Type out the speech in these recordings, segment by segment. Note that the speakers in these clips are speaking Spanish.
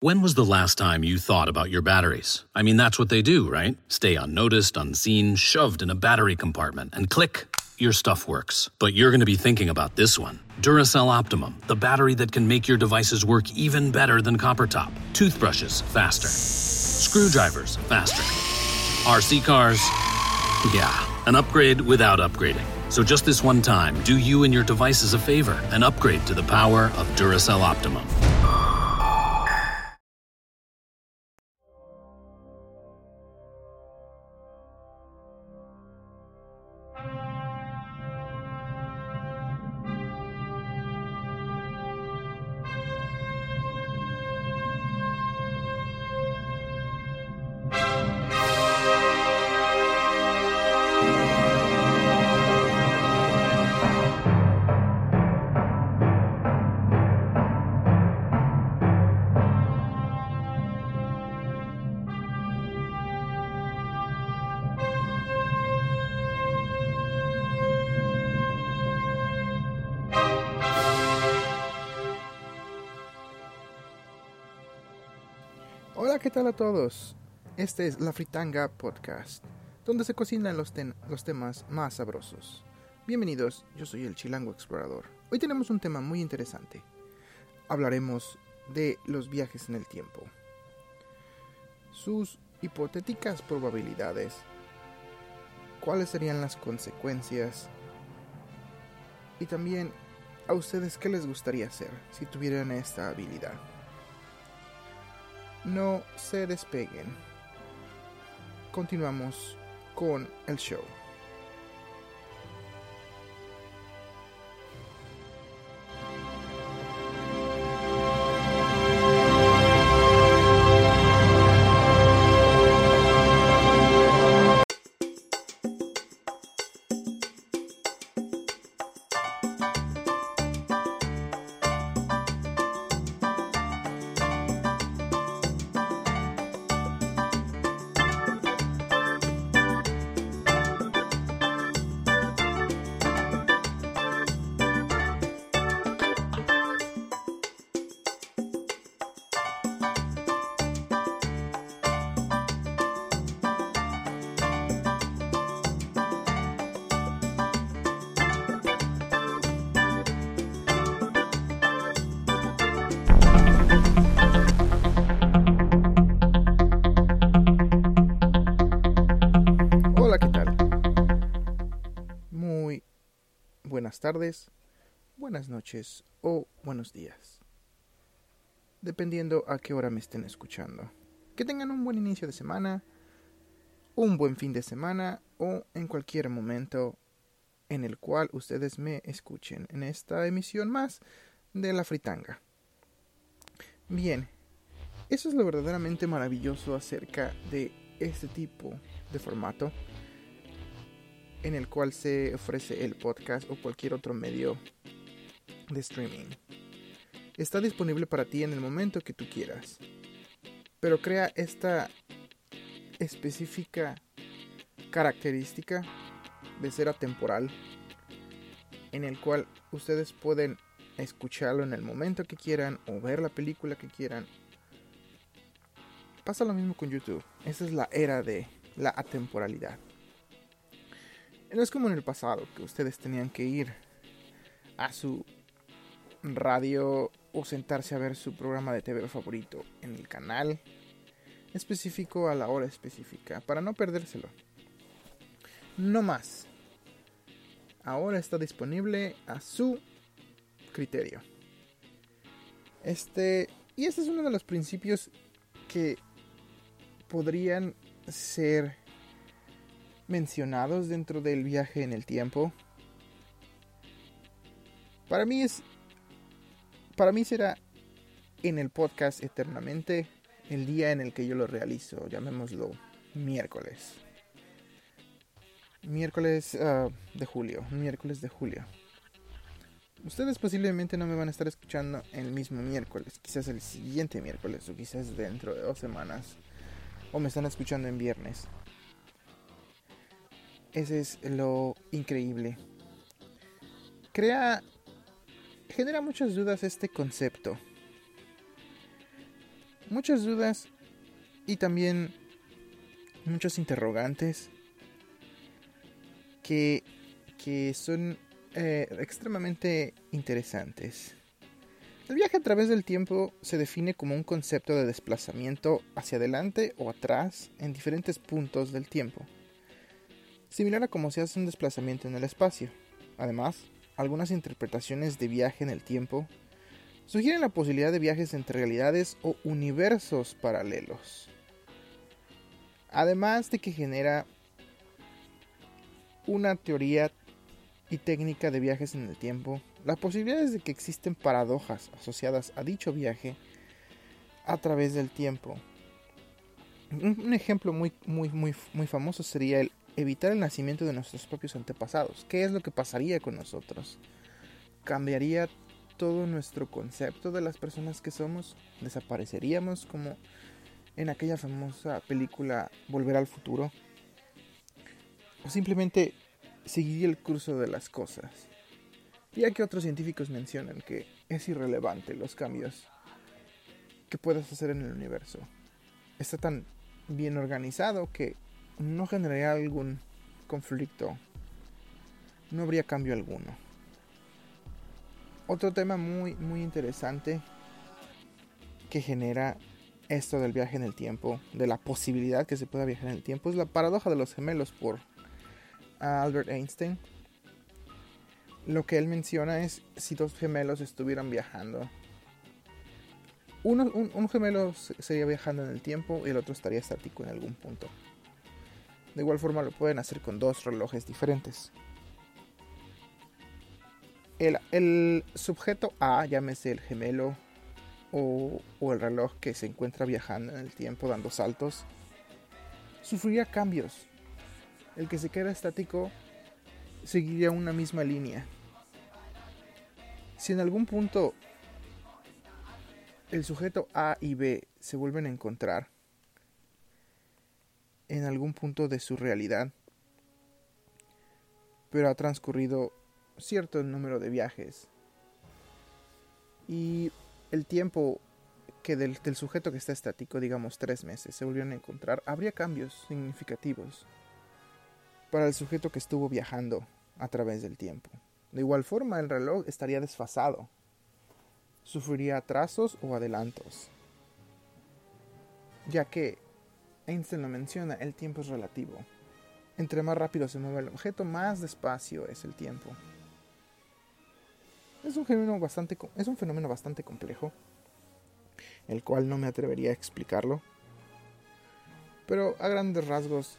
When was the last time you thought about your batteries? I mean, that's what they do, right? Stay unnoticed, unseen, shoved in a battery compartment, and click, your stuff works. But you're going to be thinking about this one Duracell Optimum, the battery that can make your devices work even better than copper top. Toothbrushes, faster. Screwdrivers, faster. RC cars, yeah, an upgrade without upgrading. So just this one time, do you and your devices a favor and upgrade to the power of Duracell Optimum. Hola, ¿qué tal a todos? Este es La Fritanga Podcast, donde se cocinan los, los temas más sabrosos. Bienvenidos, yo soy el Chilango Explorador. Hoy tenemos un tema muy interesante. Hablaremos de los viajes en el tiempo. Sus hipotéticas probabilidades. ¿Cuáles serían las consecuencias? Y también, ¿a ustedes qué les gustaría hacer si tuvieran esta habilidad? No se despeguen. Continuamos con el show. Buenas tardes, buenas noches o buenos días. Dependiendo a qué hora me estén escuchando. Que tengan un buen inicio de semana, un buen fin de semana o en cualquier momento en el cual ustedes me escuchen en esta emisión más de la fritanga. Bien, eso es lo verdaderamente maravilloso acerca de este tipo de formato en el cual se ofrece el podcast o cualquier otro medio de streaming. Está disponible para ti en el momento que tú quieras, pero crea esta específica característica de ser atemporal en el cual ustedes pueden escucharlo en el momento que quieran o ver la película que quieran. Pasa lo mismo con YouTube. Esa es la era de la atemporalidad. No es como en el pasado, que ustedes tenían que ir a su radio o sentarse a ver su programa de TV favorito en el canal específico a la hora específica, para no perdérselo. No más. Ahora está disponible a su criterio. Este, y este es uno de los principios que podrían ser mencionados dentro del viaje en el tiempo. Para mí es. Para mí será en el podcast eternamente el día en el que yo lo realizo, llamémoslo miércoles. Miércoles ah, de julio, miércoles de julio. Ustedes posiblemente no me van a estar escuchando el mismo miércoles, quizás el siguiente miércoles o quizás dentro de dos semanas. O me están escuchando en viernes. Ese es lo increíble. Crea... Genera muchas dudas este concepto. muchas dudas y también muchos interrogantes que, que son eh, extremadamente interesantes. El viaje a través del tiempo se define como un concepto de desplazamiento hacia adelante o atrás en diferentes puntos del tiempo, similar a como se hace un desplazamiento en el espacio. Además, algunas interpretaciones de viaje en el tiempo sugieren la posibilidad de viajes entre realidades o universos paralelos. Además de que genera una teoría y técnica de viajes en el tiempo, las posibilidades de que existen paradojas asociadas a dicho viaje a través del tiempo. Un, ejemplo muy, muy, muy, muy famoso sería el evitar el nacimiento de nuestros propios antepasados. ¿Qué es lo que pasaría con nosotros? ¿Cambiaría todo nuestro concepto de las personas que somos? ¿Desapareceríamos como en aquella famosa película Volver al futuro? ¿O simplemente seguiría el curso de las cosas. Ya que otros científicos mencionan que es irrelevante los cambios que puedas hacer en el universo. Está tan bien organizado que no generaría algún conflicto. No habría cambio alguno. Otro tema muy muy interesante que genera esto del viaje en el tiempo, de la posibilidad que se pueda viajar en el tiempo, es la paradoja de los gemelos por Albert Einstein. Lo que él menciona es si dos gemelos estuvieran viajando. Uno, un, gemelo sería viajando en el tiempo y el otro estaría estático en algún punto. De igual forma lo pueden hacer con dos relojes diferentes. El, el sujeto A, llámese el gemelo o, o, el reloj que se encuentra viajando en el tiempo dando saltos, sufriría cambios el que se queda estático seguiría una misma línea. Si en algún punto el sujeto A y B se vuelven a encontrar en algún punto de su realidad, pero ha transcurrido cierto número de viajes y el tiempo que del, sujeto que está estático, digamos tres meses, se volvieron a encontrar, habría cambios significativos para el sujeto que estuvo viajando a través del tiempo. De igual forma, el reloj estaría desfasado. Sufriría atrasos o adelantos. Ya que, Einstein lo menciona, el tiempo es relativo. Entre más rápido se mueve el objeto, más despacio es el tiempo. Es un fenómeno bastante, es un fenómeno bastante complejo, el cual no me atrevería a explicarlo. Pero a grandes rasgos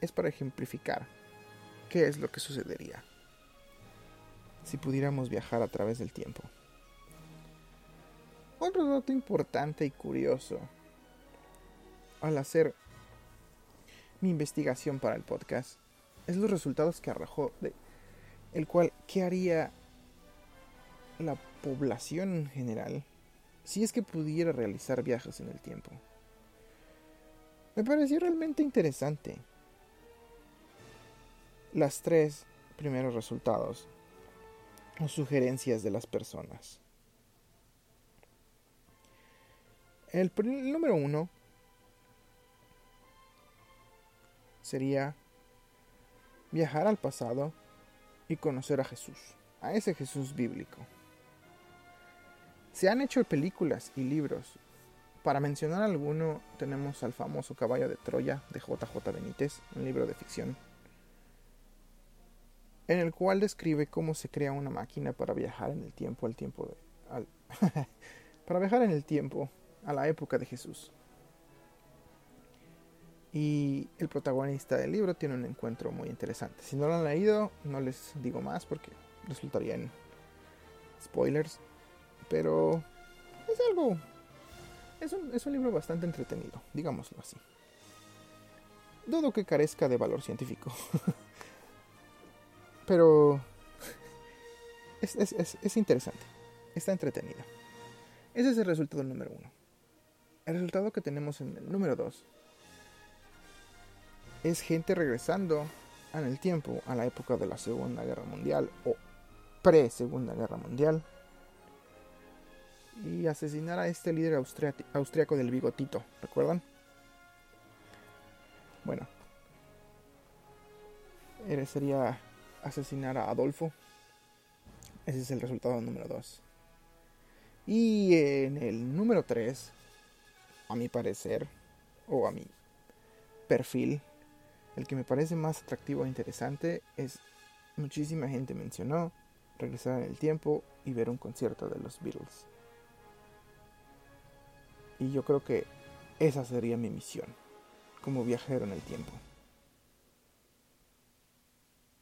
es para ejemplificar qué es lo que sucedería si pudiéramos viajar a través del tiempo. Otro dato importante y curioso al hacer mi investigación para el podcast es los resultados que arrojó el cual qué haría la población en general si es que pudiera realizar viajes en el tiempo. Me pareció realmente interesante las tres primeros resultados o sugerencias de las personas. El, número uno sería viajar al pasado y conocer a Jesús, a ese Jesús bíblico. Se han hecho películas y libros. Para mencionar alguno, tenemos al famoso Caballo de Troya de JJ Benítez, un libro de ficción en el cual describe cómo se crea una máquina para viajar en el tiempo al tiempo de, para viajar en el tiempo a la época de Jesús. Y el protagonista del libro tiene un encuentro muy interesante. Si no lo han leído, no les digo más porque resultaría en spoilers. Pero es algo... Es un, es un libro bastante entretenido, digámoslo así. Dudo que carezca de valor científico. Pero es, interesante. Está entretenida. Ese es el resultado número uno. El resultado que tenemos en el número dos es gente regresando en el tiempo a la época de la Segunda Guerra Mundial o pre-Segunda Guerra Mundial y asesinar a este líder austriaco del bigotito, ¿recuerdan? Bueno, sería asesinar a Adolfo. Ese es el resultado número 2. Y en el número 3, a mi parecer, o a mi perfil, el que me parece más atractivo e interesante es, muchísima gente mencionó, regresar en el tiempo y ver un concierto de los Beatles. Y yo creo que esa sería mi misión como viajero en el tiempo.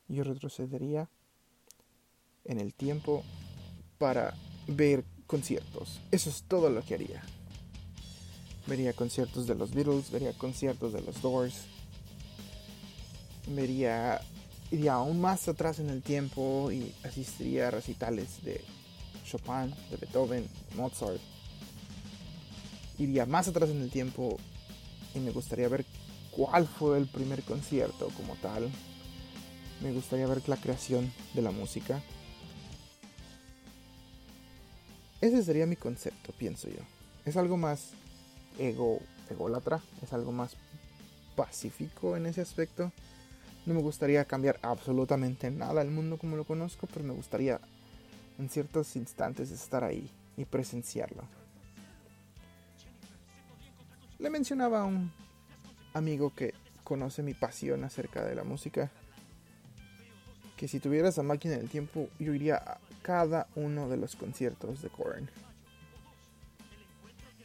Yo retrocedería en el tiempo para ver conciertos. Eso es todo lo que haría. Vería conciertos de los Beatles, vería conciertos de los Doors. Vería iría aún más atrás en el tiempo y asistiría a recitales de Chopin, de Beethoven, Mozart. Iría más atrás en el tiempo y me gustaría ver cuál fue el primer concierto como tal. Me gustaría ver la creación de la música. Ese sería mi concepto, pienso yo. Es algo más ego, ególatra, es algo más pacífico en ese aspecto. No me gustaría cambiar absolutamente nada al mundo como lo conozco, pero me gustaría en ciertos instantes estar ahí y presenciarlo. Le mencionaba a un amigo que conoce mi pasión acerca de la música que si tuviera esa máquina del tiempo yo iría a cada uno de los conciertos de Korn.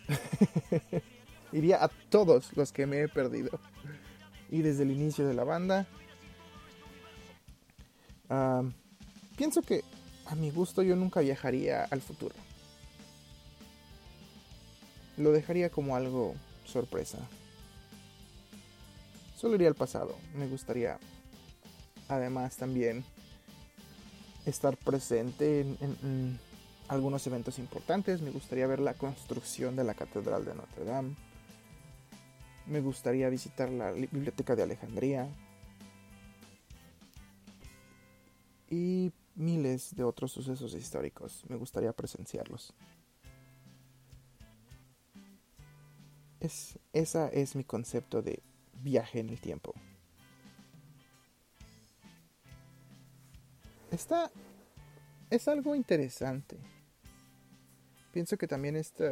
iría a todos los que me he perdido. Y desde el inicio de la banda. Pienso que a mi gusto yo nunca viajaría al futuro. Lo dejaría como algo sorpresa. Solo iría al pasado. Me gustaría además también estar presente en, algunos eventos importantes. Me gustaría ver la construcción de la Catedral de Notre Dame. Me gustaría visitar la Biblioteca de Alejandría. Y miles de otros sucesos históricos. Me gustaría presenciarlos. Es, esa es mi concepto de viaje en el tiempo. Esta es algo interesante. Pienso que también esto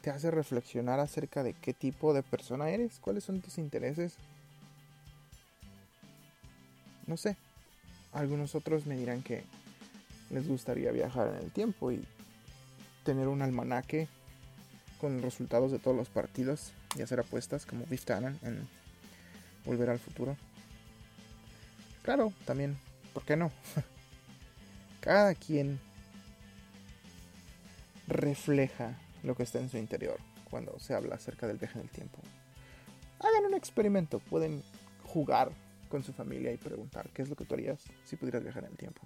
te hace reflexionar acerca de qué tipo de persona eres, cuáles son tus intereses. No sé, algunos otros me dirán que les gustaría viajar en el tiempo y tener un almanaque con resultados de todos los partidos y hacer apuestas como Biff en Volver al Futuro. Claro, también, ¿por qué no? Cada quien refleja lo que está en su interior cuando se habla acerca del viaje en el tiempo. Hagan un experimento, pueden jugar con su familia y preguntar qué es lo que tú harías si pudieras viajar en el tiempo.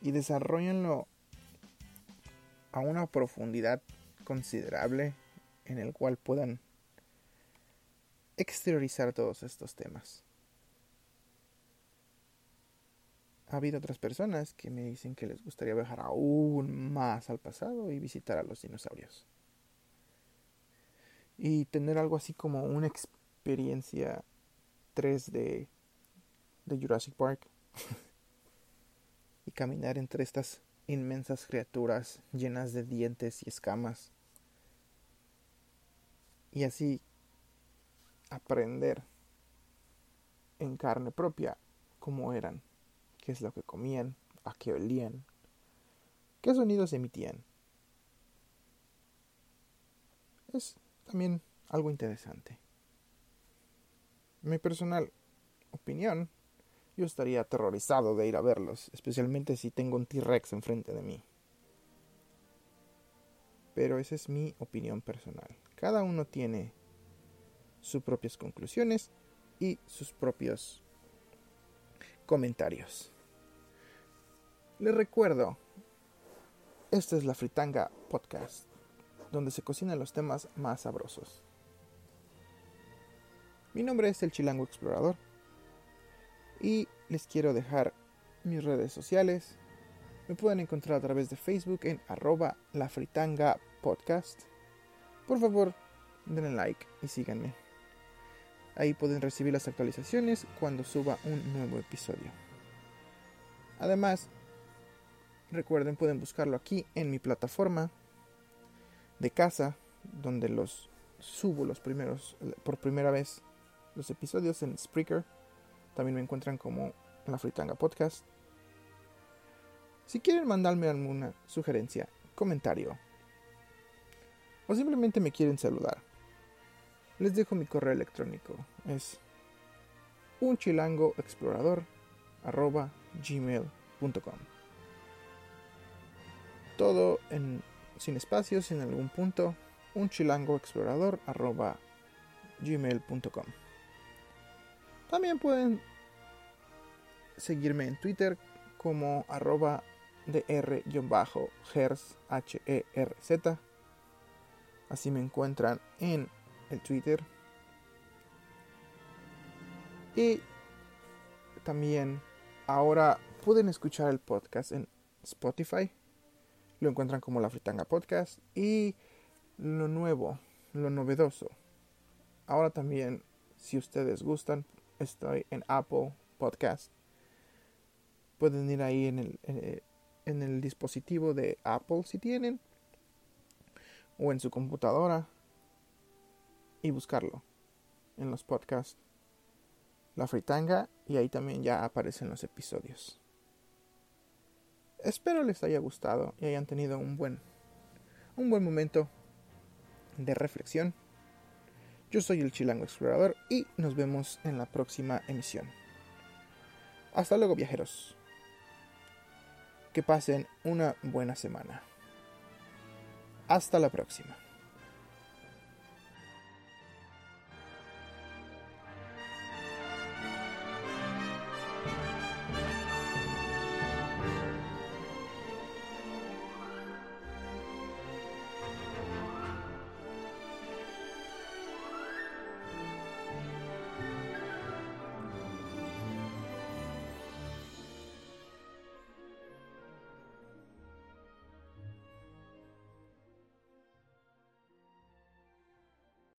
Y desarrollenlo a una profundidad considerable en el cual puedan exteriorizar todos estos temas. ha habido otras personas que me dicen que les gustaría viajar aún más al pasado y visitar a los dinosaurios. Y tener algo así como una experiencia 3D de Jurassic Park. y caminar entre estas inmensas criaturas llenas de dientes y escamas. Y así aprender en carne propia cómo eran qué es lo que comían, a qué olían, qué sonidos emitían. Es también algo interesante. Mi personal opinión, yo estaría aterrorizado de ir a verlos, especialmente si tengo un T-Rex enfrente de mí. Pero esa es mi opinión personal. Cada uno tiene sus propias conclusiones y sus propios comentarios. Les recuerdo, esta es la Fritanga Podcast, donde se cocinan los temas más sabrosos. Mi nombre es el Chilango Explorador y les quiero dejar mis redes sociales Me pueden encontrar a través de Facebook en arroba la fritanga podcast. Por favor, denle like y síganme. Ahí pueden recibir las actualizaciones cuando suba un nuevo episodio. Además, recuerden, pueden buscarlo aquí en mi plataforma de casa, donde los subo los primeros, por primera vez, los episodios en Spreaker. También me encuentran como La Fritanga Podcast. Si quieren mandarme alguna sugerencia, comentario, o simplemente me quieren saludar, les dejo mi correo electrónico. Es unchilangoexplorador.gmail.com Todo en, sin espacios en algún punto. unchilangoexplorador.gmail.com También pueden seguirme en Twitter como arroba dr-hers H-E-R-Z. Así me encuentran en el Twitter. Y también ahora pueden escuchar el podcast en Spotify. Lo encuentran como La Fritanga Podcast. Y lo nuevo, lo novedoso. Ahora también, si ustedes gustan, estoy en Apple Podcast. Pueden ir ahí en el, eh, en el dispositivo de Apple si tienen. O en su computadora y buscarlo en los podcasts La Fritanga y ahí también ya aparecen los episodios. Espero les haya gustado y hayan tenido un buen un buen momento de reflexión. Yo soy el Chilango Explorador y nos vemos en la próxima emisión. Hasta luego viajeros. Que pasen una buena semana. Hasta la próxima.